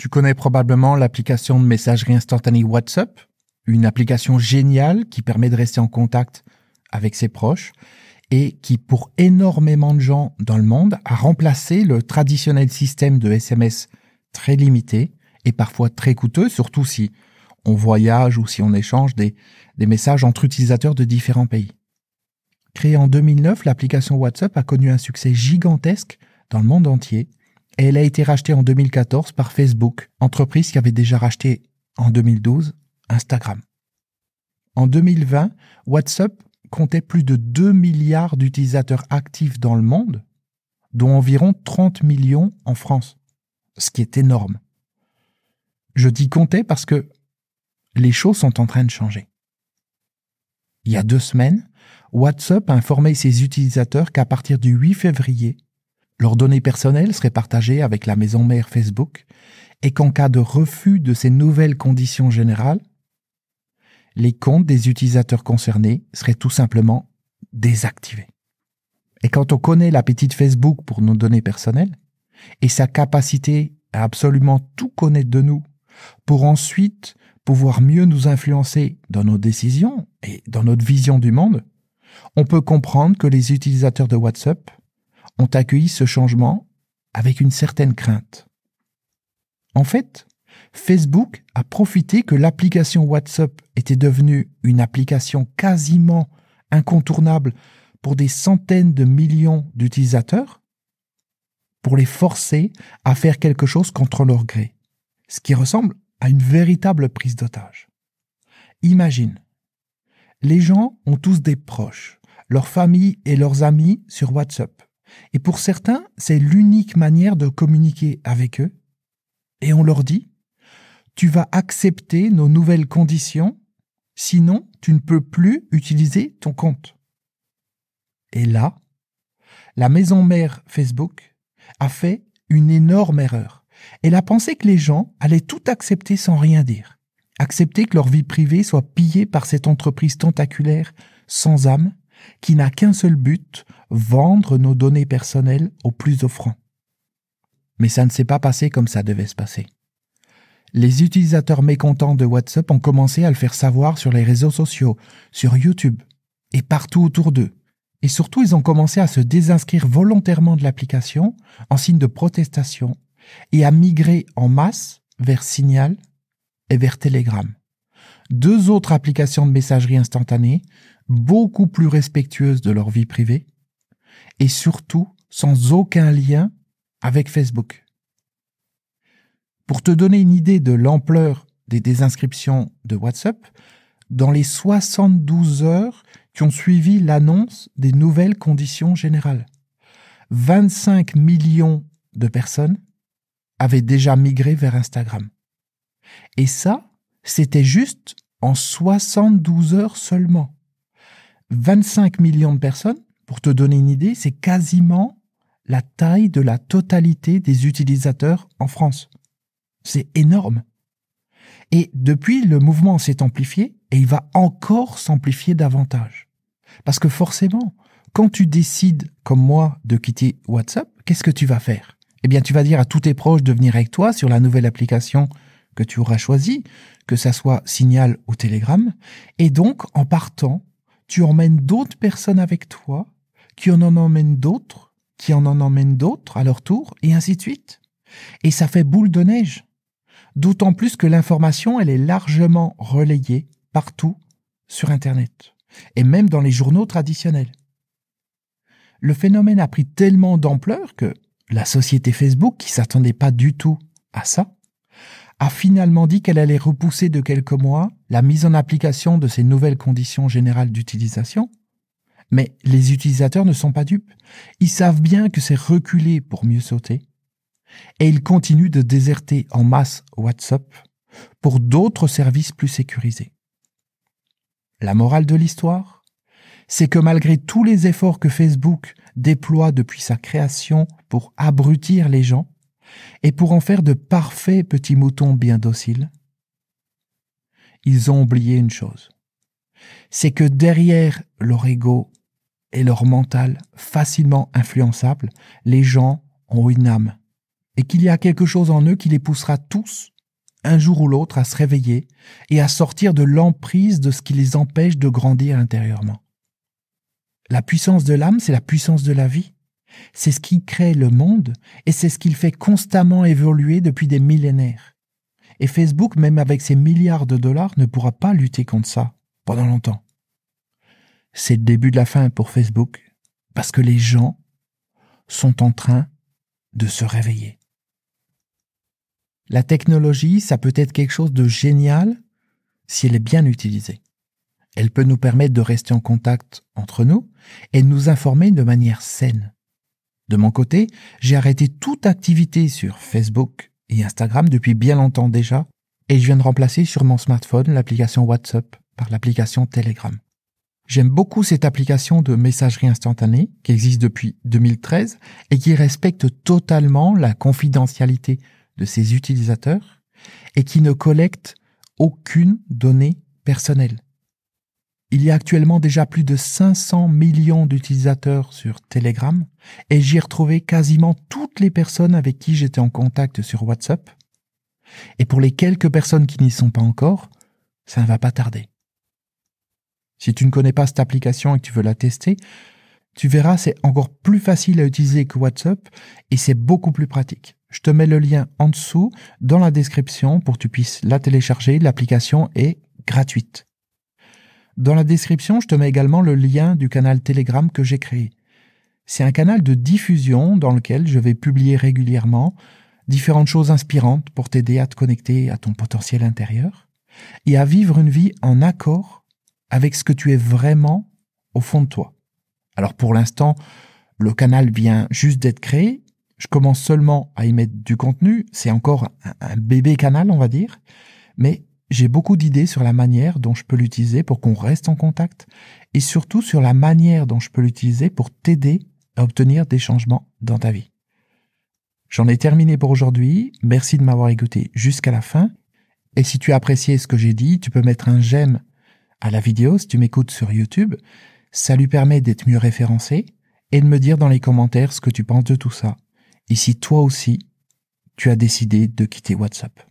Tu connais probablement l'application de messagerie instantanée WhatsApp, une application géniale qui permet de rester en contact avec ses proches et qui, pour énormément de gens dans le monde, a remplacé le traditionnel système de SMS très limité et parfois très coûteux, surtout si on voyage ou si on échange des, messages entre utilisateurs de différents pays. Créée en 2009, l'application WhatsApp a connu un succès gigantesque dans le monde entier elle a été rachetée en 2014 par Facebook, entreprise qui avait déjà racheté en 2012 Instagram. En 2020, WhatsApp comptait plus de 2 milliards d'utilisateurs actifs dans le monde, dont environ 30 millions en France, ce qui est énorme. Je dis comptait parce que les choses sont en train de changer. Il y a deux semaines, WhatsApp a informé ses utilisateurs qu'à partir du 8 février, leurs données personnelles seraient partagées avec la maison mère Facebook et qu'en cas de refus de ces nouvelles conditions générales, les comptes des utilisateurs concernés seraient tout simplement désactivés. Et quand on connaît l'appétit de Facebook pour nos données personnelles et sa capacité à absolument tout connaître de nous pour ensuite pouvoir mieux nous influencer dans nos décisions et dans notre vision du monde, on peut comprendre que les utilisateurs de WhatsApp ont accueilli ce changement avec une certaine crainte. En fait, Facebook a profité que l'application WhatsApp était devenue une application quasiment incontournable pour des centaines de millions d'utilisateurs pour les forcer à faire quelque chose contre leur gré, ce qui ressemble à une véritable prise d'otage. Imagine, les gens ont tous des proches, leurs familles et leurs amis sur WhatsApp. Et pour certains, c'est l'unique manière de communiquer avec eux. Et on leur dit, tu vas accepter nos nouvelles conditions, sinon tu ne peux plus utiliser ton compte. Et là, la maison mère Facebook a fait une énorme erreur. Elle a pensé que les gens allaient tout accepter sans rien dire. Accepter que leur vie privée soit pillée par cette entreprise tentaculaire sans âme qui n'a qu'un seul but, vendre nos données personnelles au plus offrant. Mais ça ne s'est pas passé comme ça devait se passer. Les utilisateurs mécontents de WhatsApp ont commencé à le faire savoir sur les réseaux sociaux, sur YouTube et partout autour d'eux. Et surtout, ils ont commencé à se désinscrire volontairement de l'application en signe de protestation et à migrer en masse vers Signal et vers Telegram. Deux autres applications de messagerie instantanée beaucoup plus respectueuses de leur vie privée et surtout sans aucun lien avec Facebook. Pour te donner une idée de l'ampleur des désinscriptions de WhatsApp, dans les 72 heures qui ont suivi l'annonce des nouvelles conditions générales, 25 millions de personnes avaient déjà migré vers Instagram. Et ça, c'était juste en 72 heures seulement. 25 millions de personnes, pour te donner une idée, c'est quasiment la taille de la totalité des utilisateurs en France. C'est énorme. Et depuis, le mouvement s'est amplifié et il va encore s'amplifier davantage. Parce que forcément, quand tu décides, comme moi, de quitter WhatsApp, qu'est-ce que tu vas faire? Eh bien, tu vas dire à tous tes proches de venir avec toi sur la nouvelle application que tu auras choisie, que ça soit Signal ou Telegram. Et donc, en partant, tu emmènes d'autres personnes avec toi, qui en emmènent d'autres, qui en en emmènent d'autres à leur tour, et ainsi de suite. Et ça fait boule de neige. D'autant plus que l'information, elle est largement relayée partout sur Internet, et même dans les journaux traditionnels. Le phénomène a pris tellement d'ampleur que la société Facebook, qui s'attendait pas du tout à ça, a finalement dit qu'elle allait repousser de quelques mois la mise en application de ces nouvelles conditions générales d'utilisation. Mais les utilisateurs ne sont pas dupes. Ils savent bien que c'est reculer pour mieux sauter. Et ils continuent de déserter en masse WhatsApp pour d'autres services plus sécurisés. La morale de l'histoire C'est que malgré tous les efforts que Facebook déploie depuis sa création pour abrutir les gens, et pour en faire de parfaits petits moutons bien dociles, ils ont oublié une chose. C'est que derrière leur ego et leur mental facilement influençable, les gens ont une âme et qu'il y a quelque chose en eux qui les poussera tous, un jour ou l'autre, à se réveiller et à sortir de l'emprise de ce qui les empêche de grandir intérieurement. La puissance de l'âme, c'est la puissance de la vie. C'est ce qui crée le monde et c'est ce qui le fait constamment évoluer depuis des millénaires. Et Facebook, même avec ses milliards de dollars, ne pourra pas lutter contre ça pendant longtemps. C'est le début de la fin pour Facebook parce que les gens sont en train de se réveiller. La technologie, ça peut être quelque chose de génial si elle est bien utilisée. Elle peut nous permettre de rester en contact entre nous et nous informer de manière saine. De mon côté, j'ai arrêté toute activité sur Facebook et Instagram depuis bien longtemps déjà et je viens de remplacer sur mon smartphone l'application WhatsApp par l'application Telegram. J'aime beaucoup cette application de messagerie instantanée qui existe depuis 2013 et qui respecte totalement la confidentialité de ses utilisateurs et qui ne collecte aucune donnée personnelle. Il y a actuellement déjà plus de 500 millions d'utilisateurs sur Telegram et j'y ai retrouvé quasiment toutes les personnes avec qui j'étais en contact sur WhatsApp. Et pour les quelques personnes qui n'y sont pas encore, ça ne va pas tarder. Si tu ne connais pas cette application et que tu veux la tester, tu verras, c'est encore plus facile à utiliser que WhatsApp et c'est beaucoup plus pratique. Je te mets le lien en dessous dans la description pour que tu puisses la télécharger. L'application est gratuite. Dans la description, je te mets également le lien du canal Telegram que j'ai créé. C'est un canal de diffusion dans lequel je vais publier régulièrement différentes choses inspirantes pour t'aider à te connecter à ton potentiel intérieur et à vivre une vie en accord avec ce que tu es vraiment au fond de toi. Alors pour l'instant, le canal vient juste d'être créé. Je commence seulement à y mettre du contenu. C'est encore un, bébé canal, on va dire. Mais j'ai beaucoup d'idées sur la manière dont je peux l'utiliser pour qu'on reste en contact et surtout sur la manière dont je peux l'utiliser pour t'aider à obtenir des changements dans ta vie. J'en ai terminé pour aujourd'hui. Merci de m'avoir écouté jusqu'à la fin. Et si tu as apprécié ce que j'ai dit, tu peux mettre un j'aime à la vidéo si tu m'écoutes sur YouTube. Ça lui permet d'être mieux référencé et de me dire dans les commentaires ce que tu penses de tout ça. Et si toi aussi, tu as décidé de quitter WhatsApp.